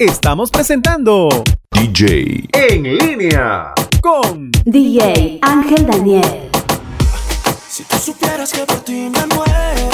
estamos presentando DJ en línea con DJ Ángel Daniel. Si tú supieras que por ti me muero.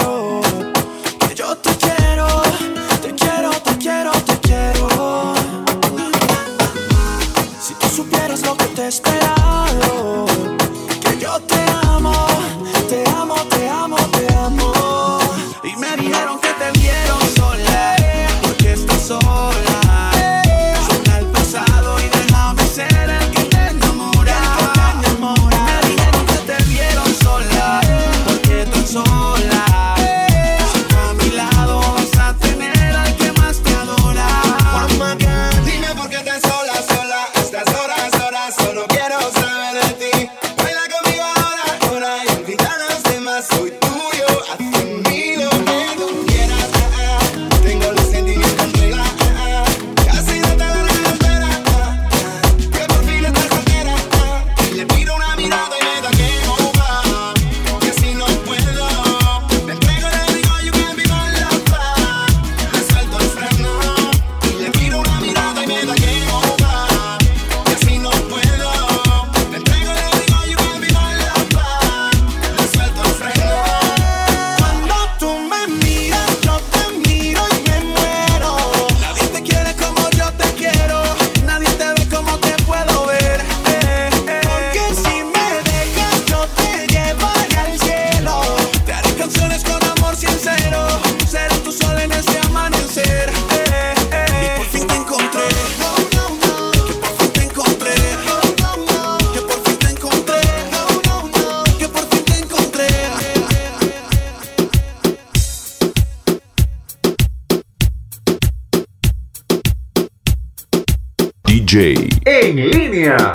En línea.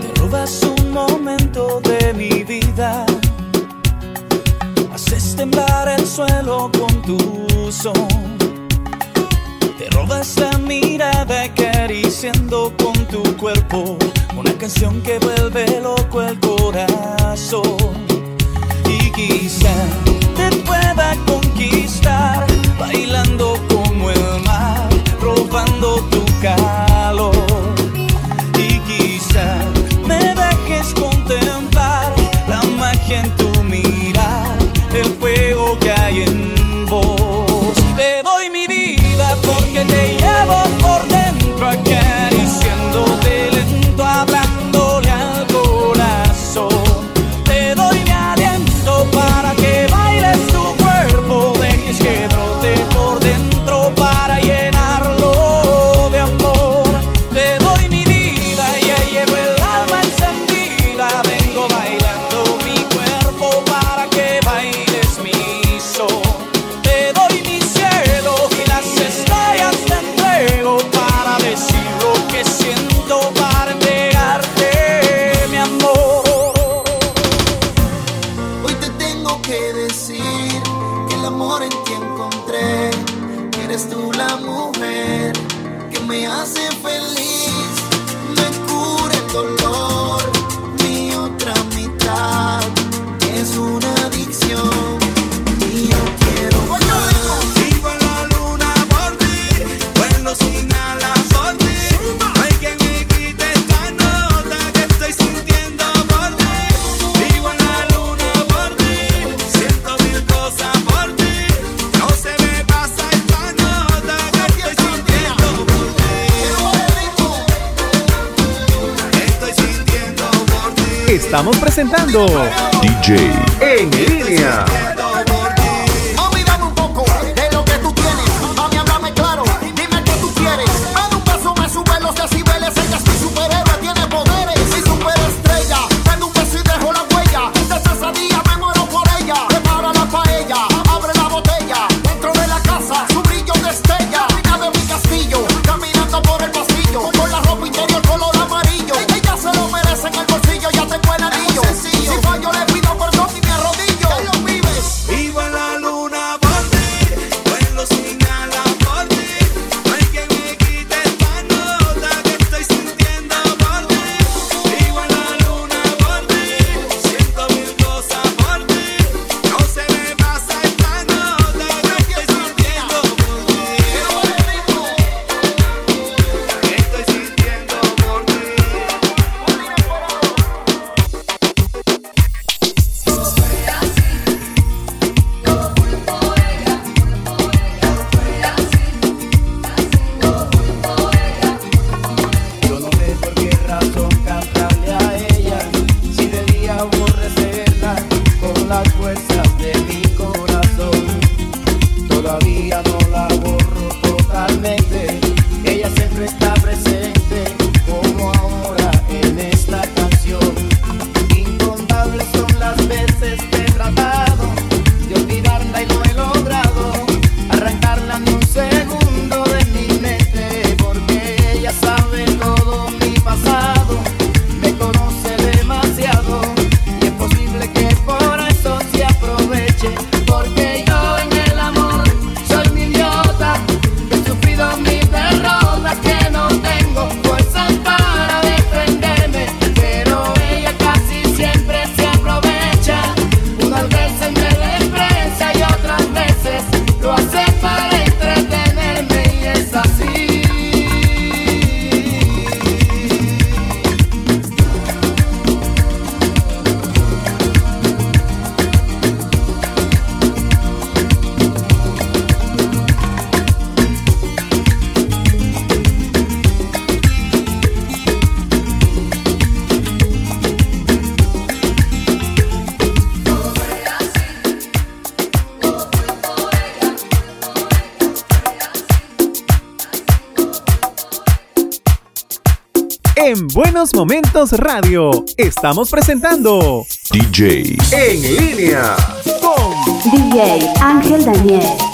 Te robas un momento de mi vida. Haces temblar el suelo con tu son. Te robas la mirada acariciando con tu cuerpo una canción que va soul. Higgy sound. estamos presentando DJ en línea. En Buenos Momentos Radio estamos presentando DJ en línea con DJ Ángel Daniel.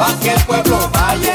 pa' que el pueblo vaya.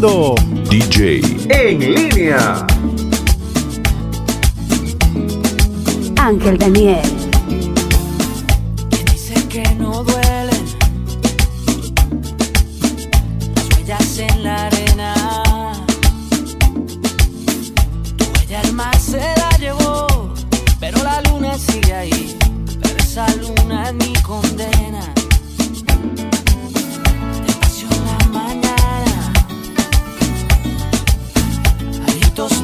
DJ en línea. Ángel Daniel. Que dice que no duelen las huellas en la arena. Tu huella el se la llevó, pero la luna sigue ahí. Pero esa luna es mi condena.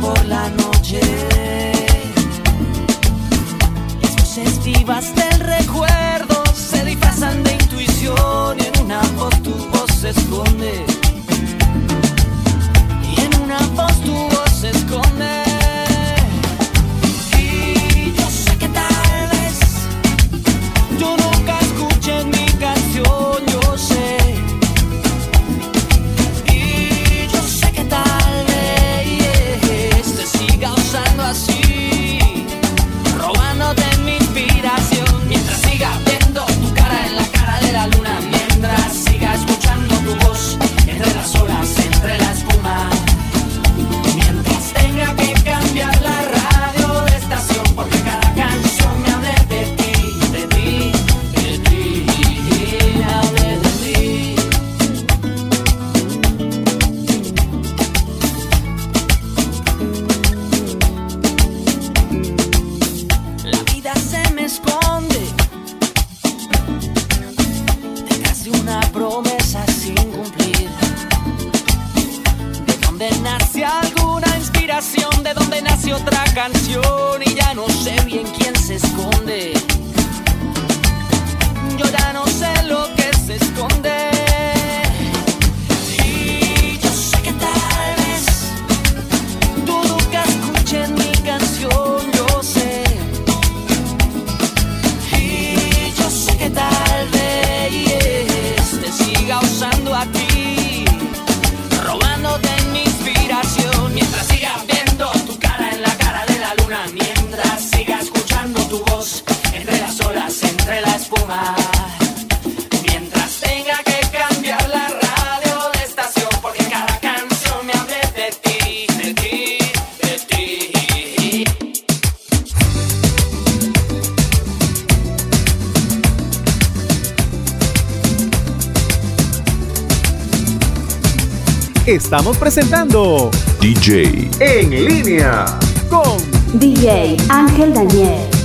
por la noche. Las vivas del recuerdo se disfrazan de intuición y en una voz tu voz se esconde. Y en una voz tu voz se esconde. estamos presentando DJ en línea con DJ Ángel Daniel.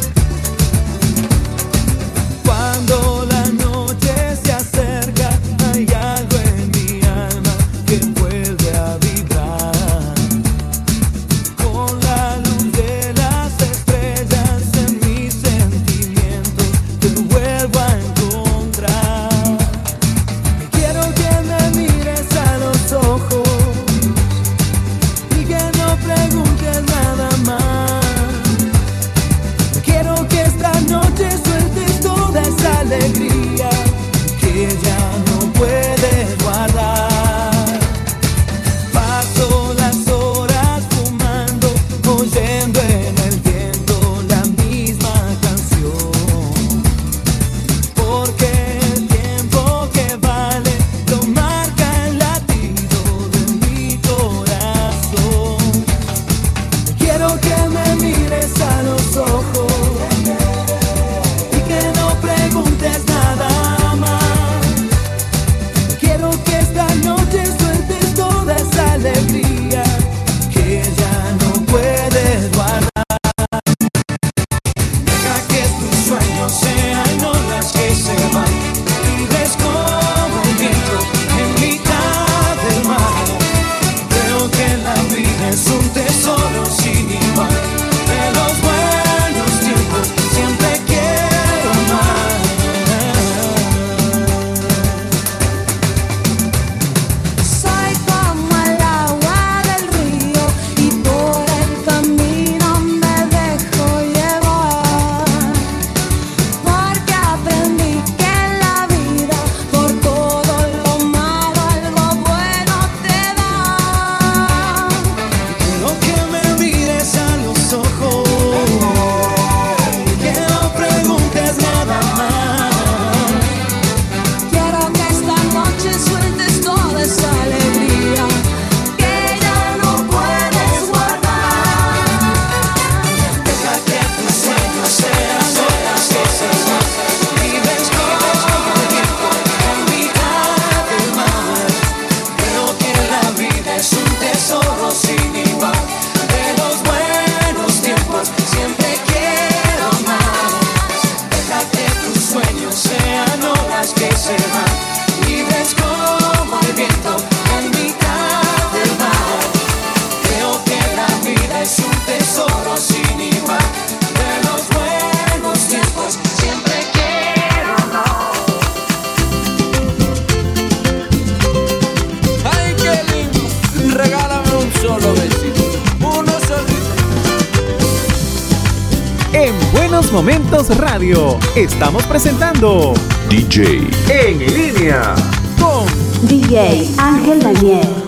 Momentos Radio. Estamos presentando DJ en línea con DJ Ángel Daniel.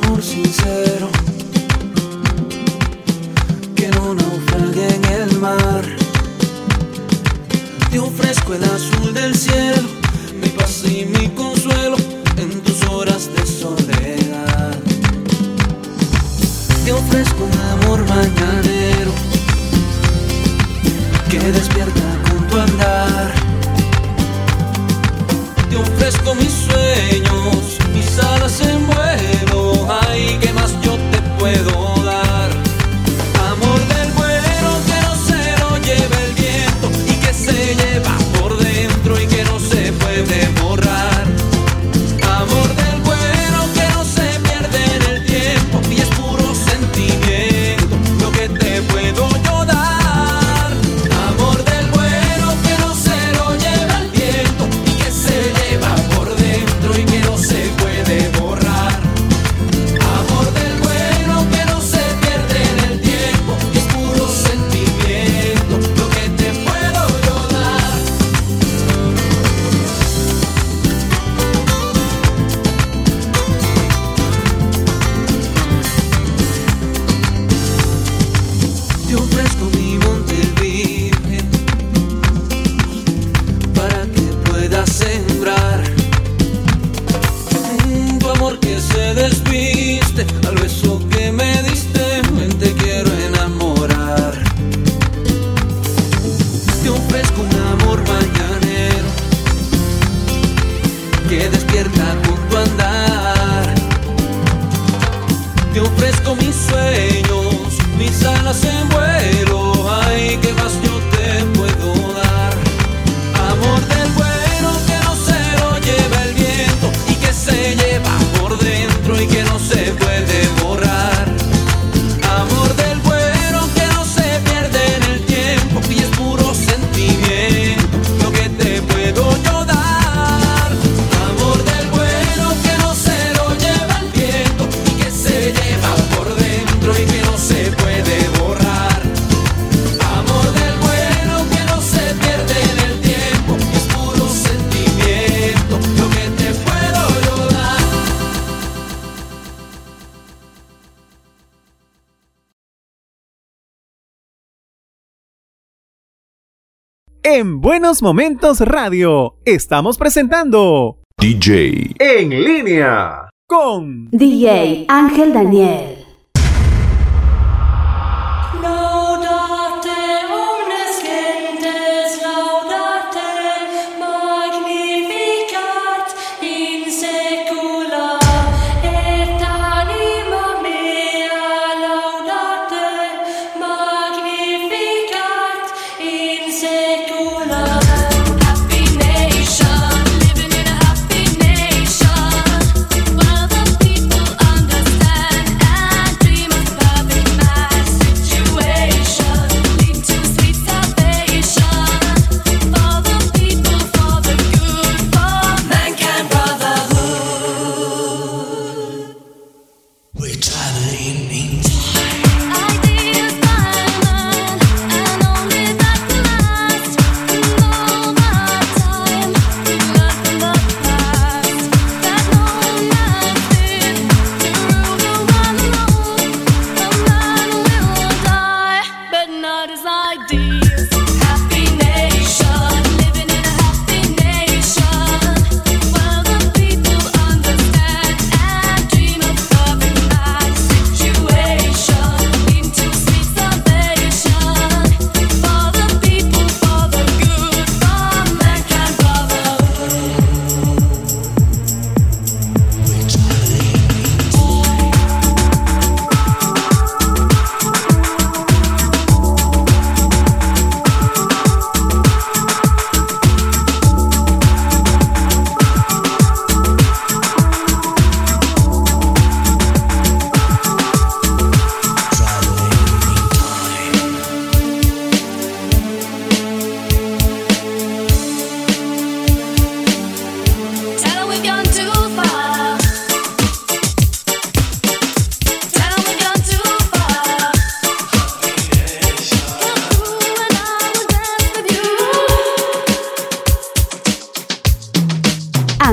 En Buenos Momentos Radio estamos presentando DJ en línea con DJ Ángel Daniel.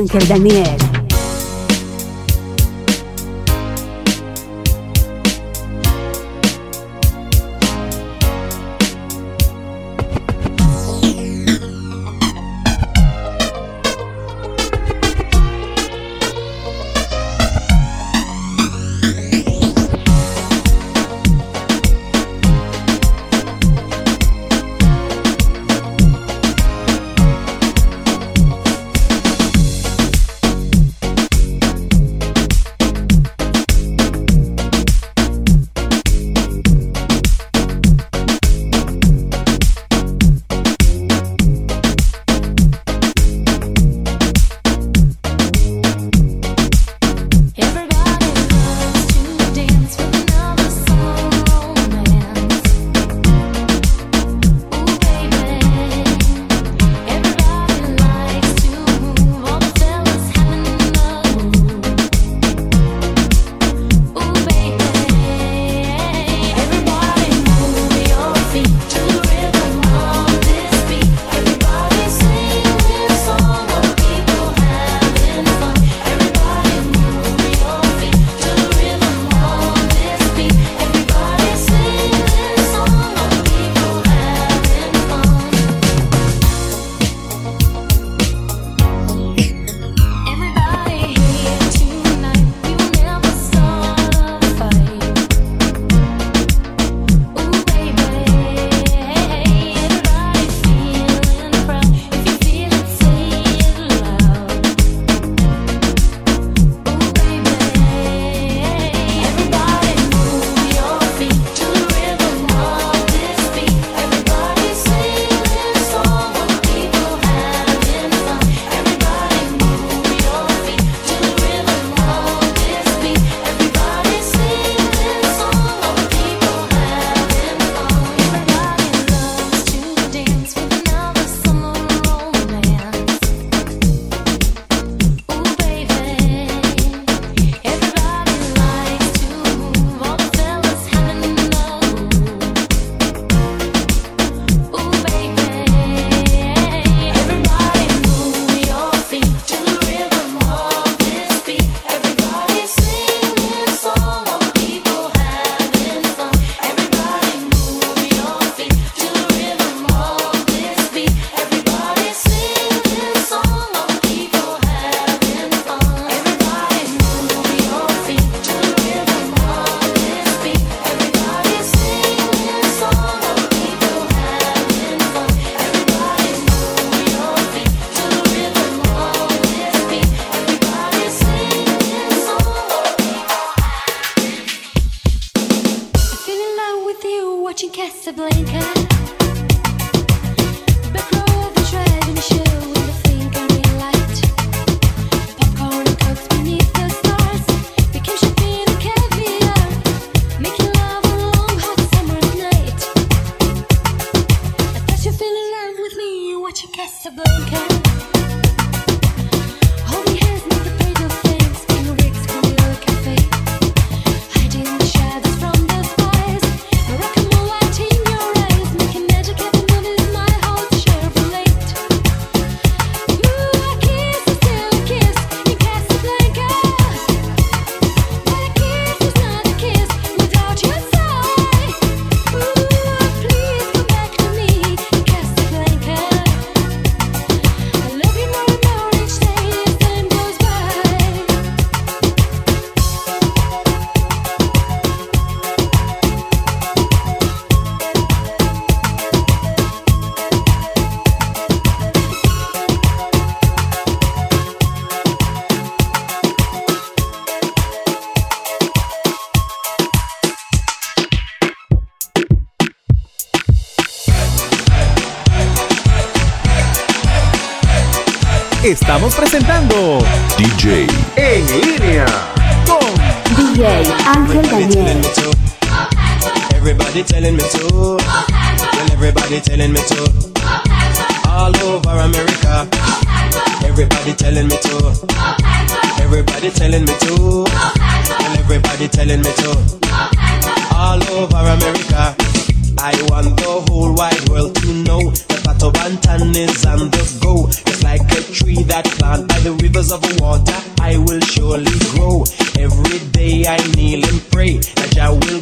Ángel Daniel.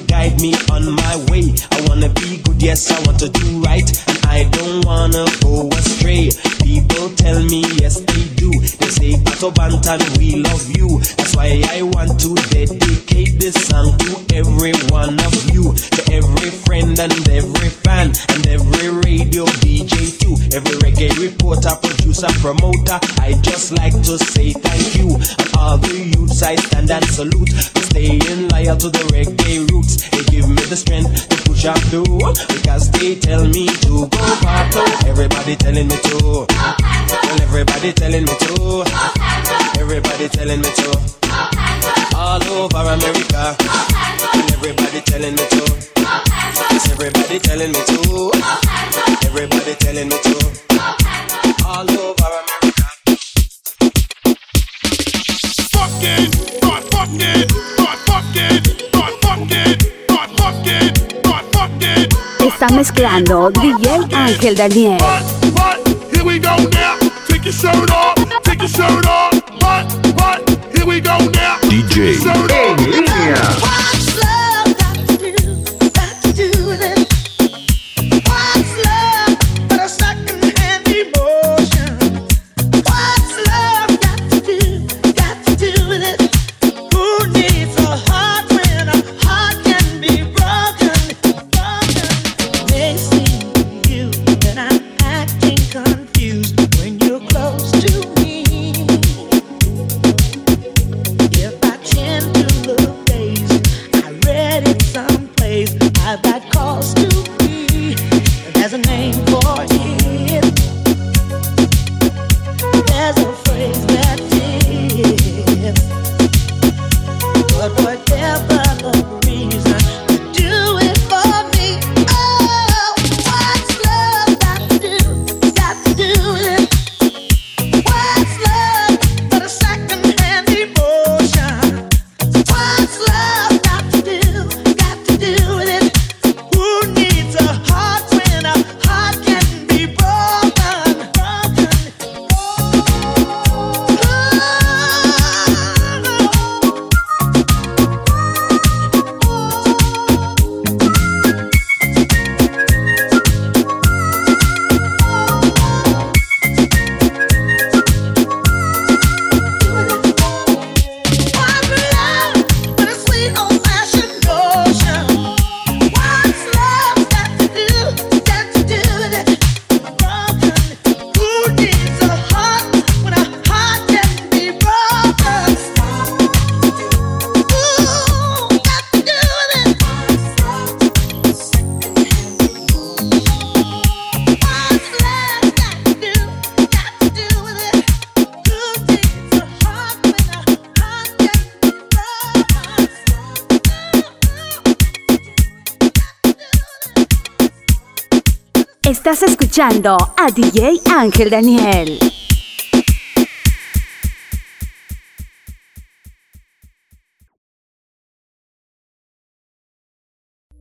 Guide me on my way. I wanna be good, yes, I want to do right, and I don't wanna go astray. People tell me yes, they Pato Bantan, we love you. That's why I want to dedicate this song to every one of you, to every friend and every fan, and every radio DJ too, every reggae reporter, producer, promoter. I just like to say thank you, and all the youths I stand and salute for staying loyal to the reggae roots. Give me the strength to push on through because they tell me to go Pato. Everybody telling me to. Well, everybody telling me to. Everybody telling me to. All over America. And everybody telling me to. Yes, everybody telling me to. Everybody telling me to. All over America. Not fucking, not fucking, not fucking, not fucking. Está mezclando DJ Ángel Daniel. Here we go now. Take your shirt off. Take your shirt off. What? What? Here we go now. DJ Shirt off. Escuchando a DJ Ángel Daniel.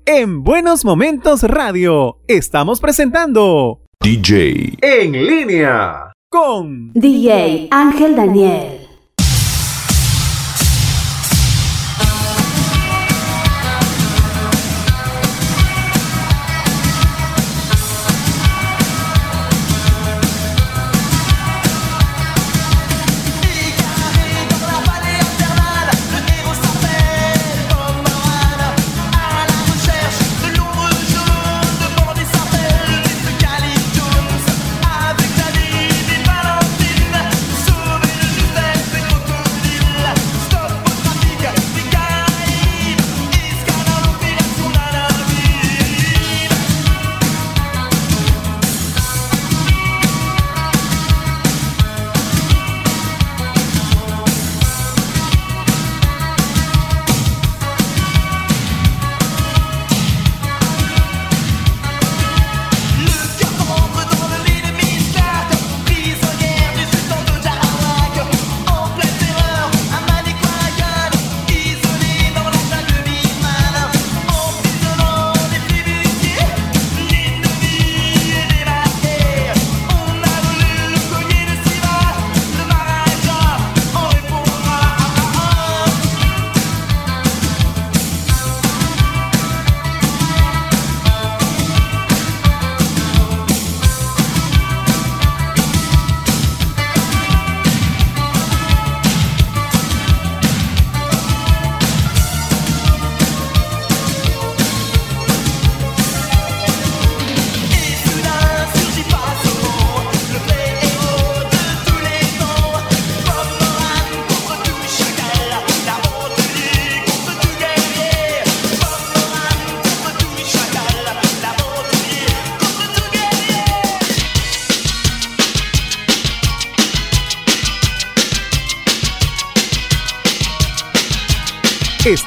En Buenos Momentos Radio estamos presentando DJ En línea con DJ Ángel Daniel.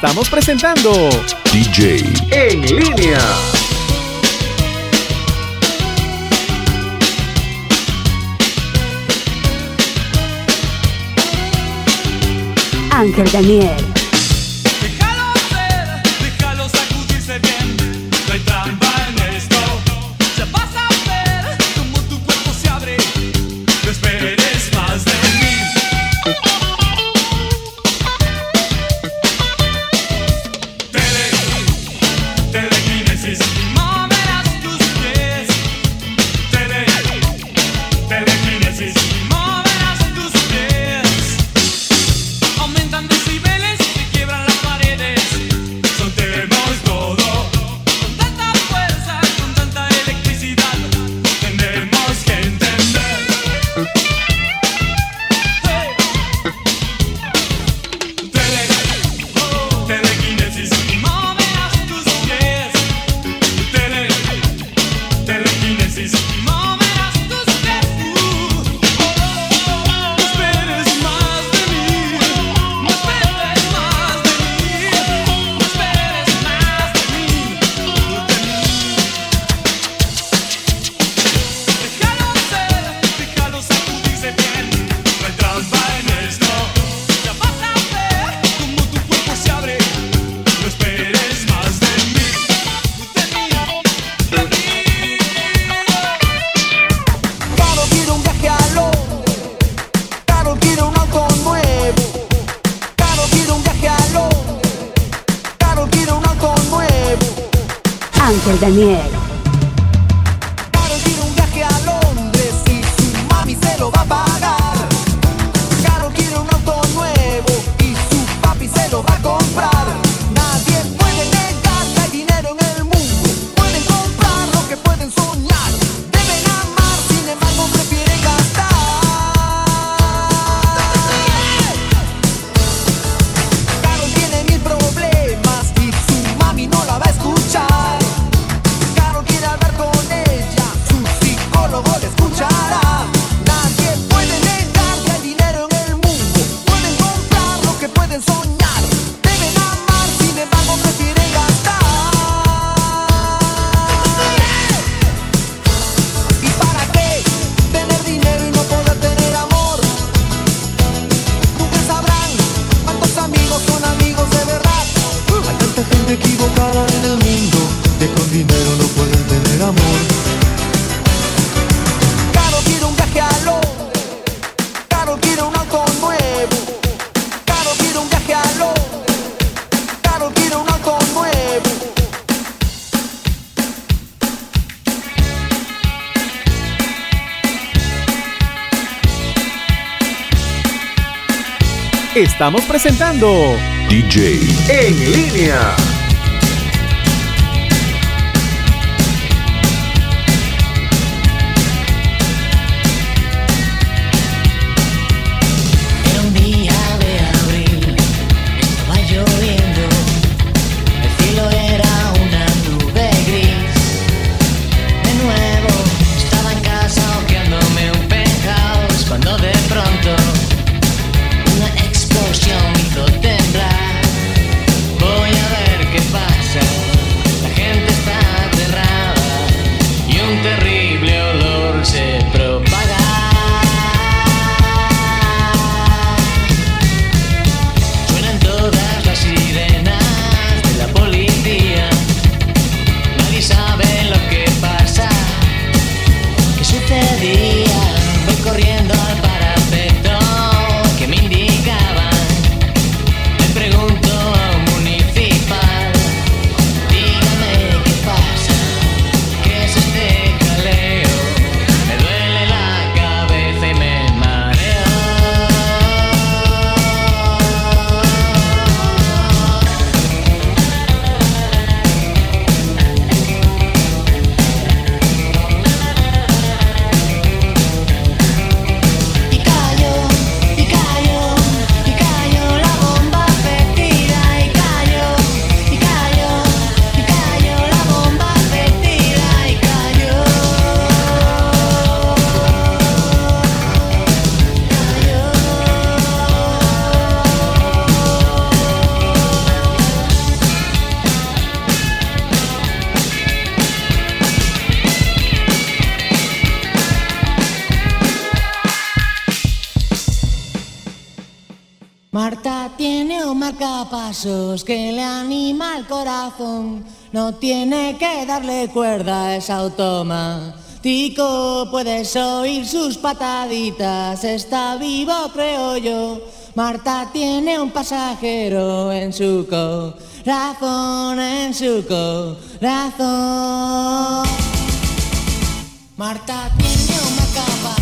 estamos presentando DJ en línea. Ángel Daniel. estamos presentando DJ en línea. que le anima el corazón, no tiene que darle cuerda a ese automático. Puedes oír sus pataditas, está vivo creo yo. Marta tiene un pasajero en su corazón, en su corazón. Marta tiene una capa.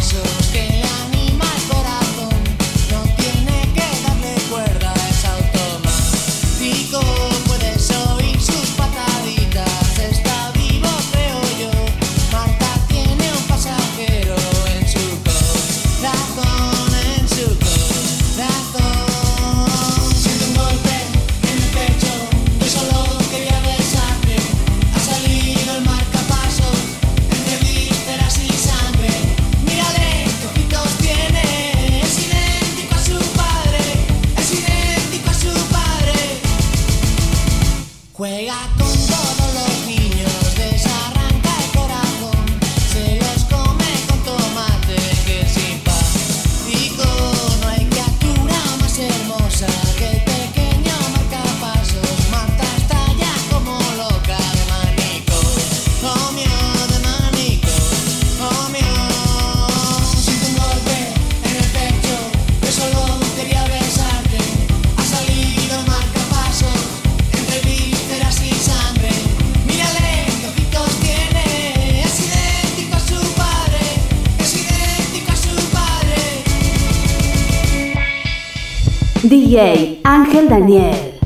DJ Ángel Daniel.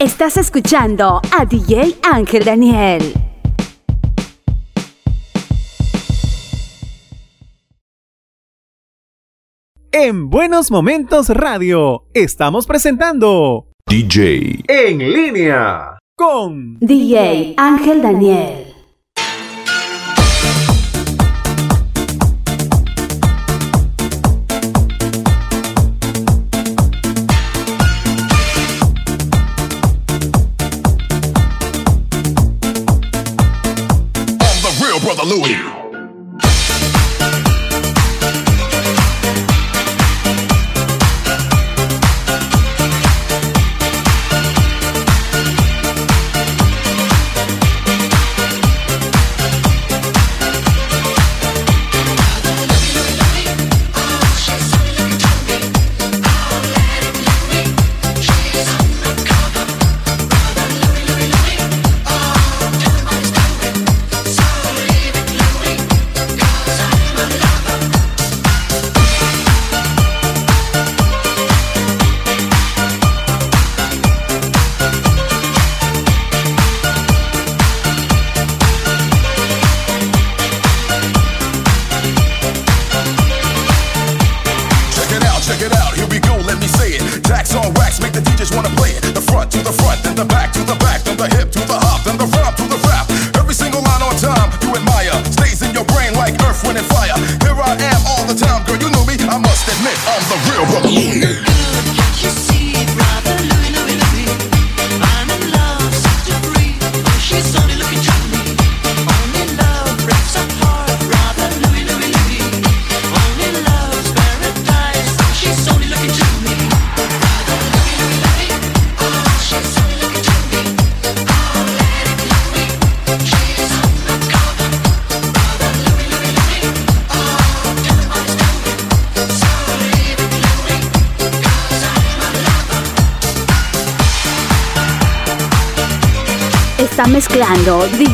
Estás escuchando a DJ Ángel Daniel. En Buenos Momentos Radio estamos presentando DJ en línea con DJ Ángel Daniel.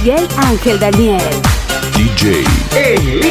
DJ Angel Daniel. DJ. Ehi!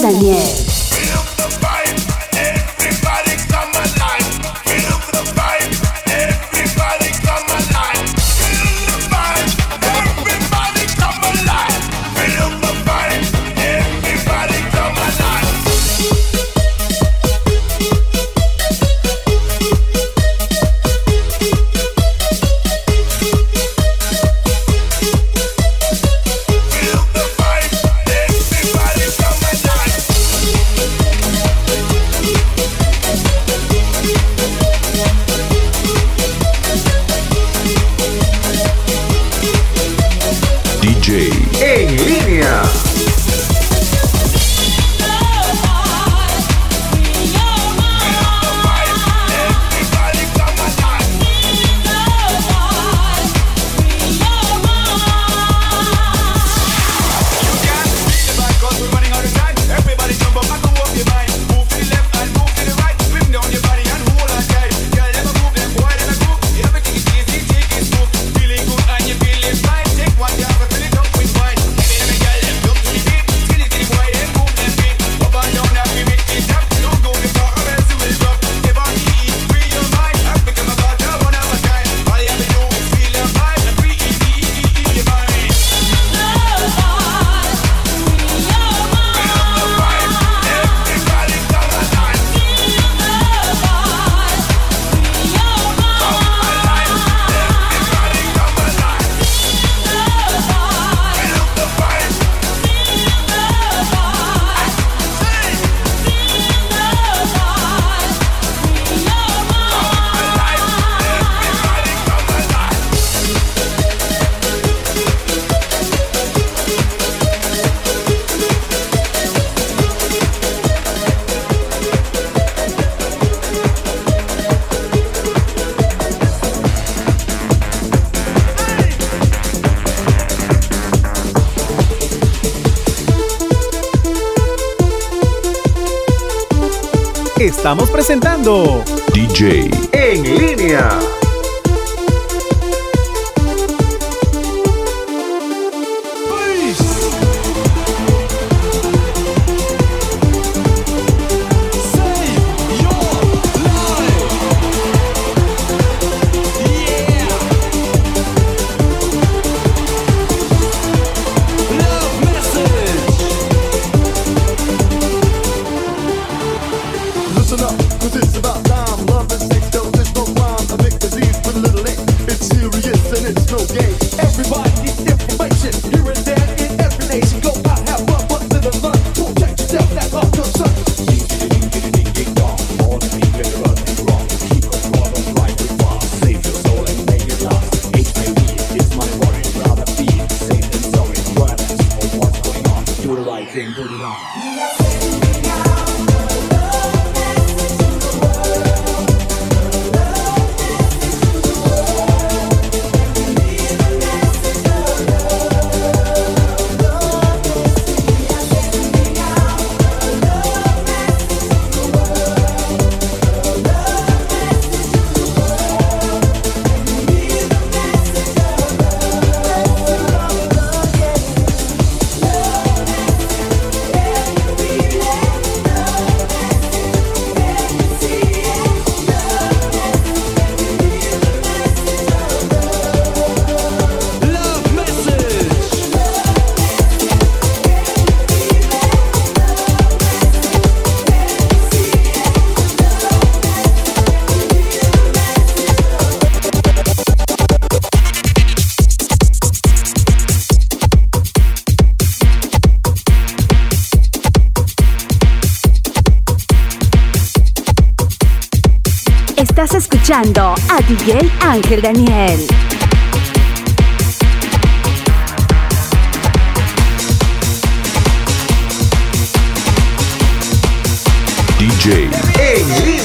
大业。estamos presentando DJ en línea. a DJ Ángel Daniel. DJ.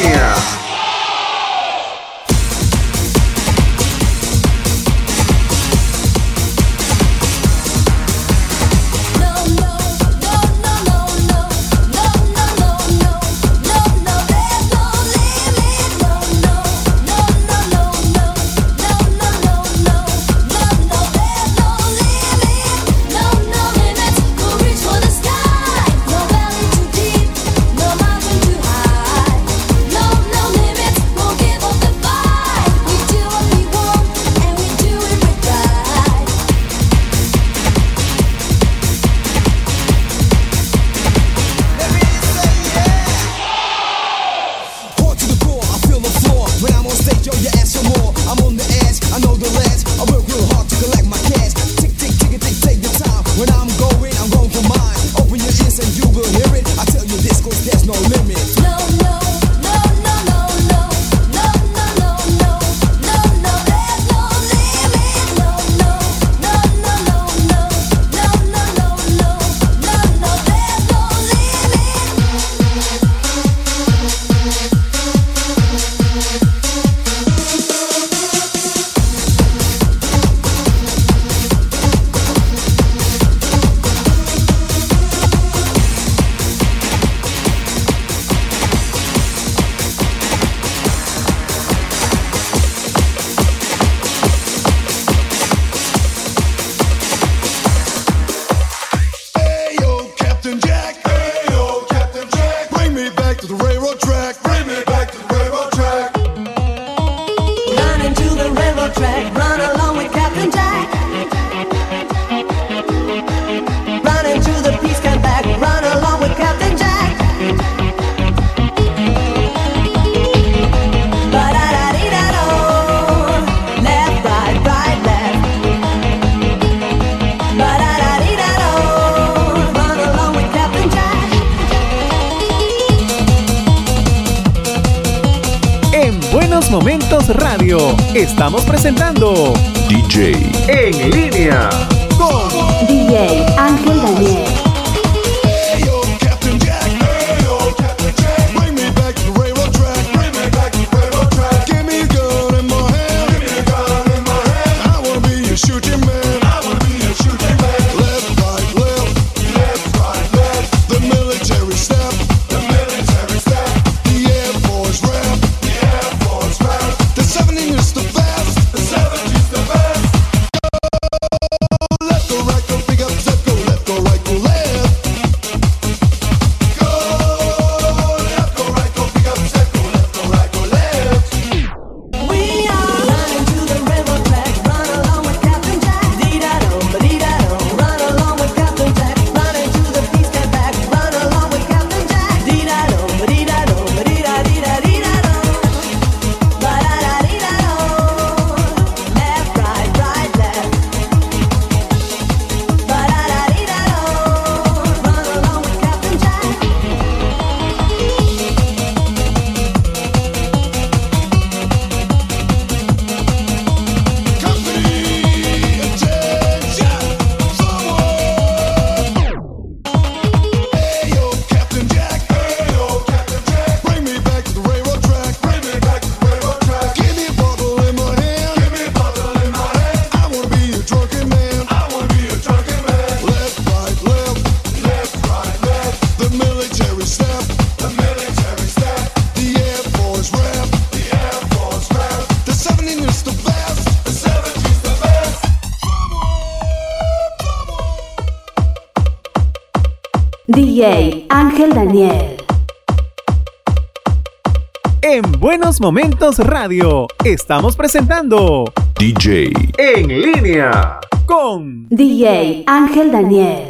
Momentos Radio. Estamos presentando DJ en línea con DJ Ángel Daniel.